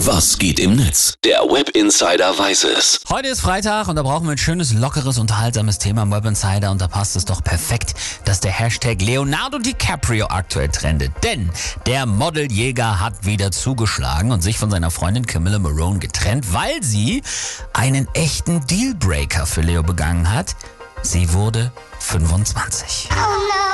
Was geht im Netz? Der Web Insider weiß es. Heute ist Freitag und da brauchen wir ein schönes, lockeres, unterhaltsames Thema im Web Insider und da passt es doch perfekt, dass der Hashtag Leonardo DiCaprio aktuell trendet. Denn der Modeljäger hat wieder zugeschlagen und sich von seiner Freundin Camilla Marone getrennt, weil sie einen echten Dealbreaker für Leo begangen hat. Sie wurde 25. Oh no.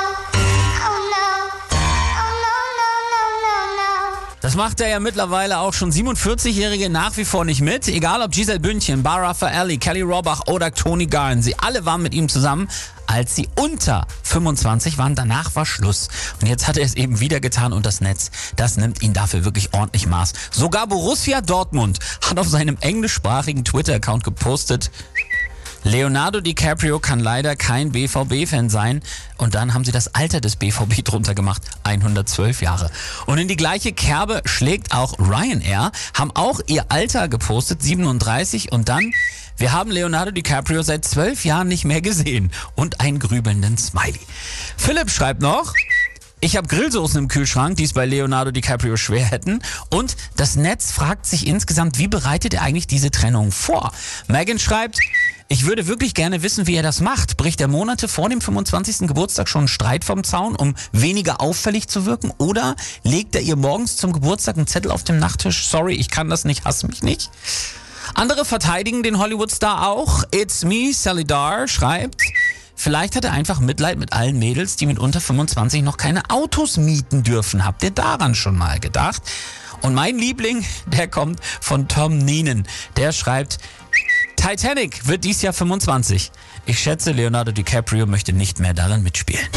Das macht er ja mittlerweile auch schon 47-Jährige nach wie vor nicht mit. Egal ob Giselle Bündchen, Bara Raffaelli, Kelly Robach oder Tony Garn. Sie alle waren mit ihm zusammen, als sie unter 25 waren. Danach war Schluss. Und jetzt hat er es eben wieder getan und das Netz, das nimmt ihn dafür wirklich ordentlich Maß. Sogar Borussia Dortmund hat auf seinem englischsprachigen Twitter-Account gepostet, Leonardo DiCaprio kann leider kein BVB-Fan sein. Und dann haben sie das Alter des BVB drunter gemacht. 112 Jahre. Und in die gleiche Kerbe schlägt auch Ryanair, haben auch ihr Alter gepostet, 37. Und dann, wir haben Leonardo DiCaprio seit zwölf Jahren nicht mehr gesehen. Und einen grübelnden Smiley. Philipp schreibt noch, ich habe Grillsoßen im Kühlschrank, die es bei Leonardo DiCaprio schwer hätten. Und das Netz fragt sich insgesamt, wie bereitet er eigentlich diese Trennung vor? Megan schreibt, ich würde wirklich gerne wissen, wie er das macht. Bricht er Monate vor dem 25. Geburtstag schon einen Streit vom Zaun, um weniger auffällig zu wirken? Oder legt er ihr morgens zum Geburtstag einen Zettel auf dem Nachttisch? Sorry, ich kann das nicht, hasse mich nicht. Andere verteidigen den Hollywood-Star auch. It's me, Sally Dar schreibt, vielleicht hat er einfach Mitleid mit allen Mädels, die mit unter 25 noch keine Autos mieten dürfen. Habt ihr daran schon mal gedacht? Und mein Liebling, der kommt von Tom Neenan. Der schreibt, Titanic wird dies Jahr 25. Ich schätze, Leonardo DiCaprio möchte nicht mehr darin mitspielen.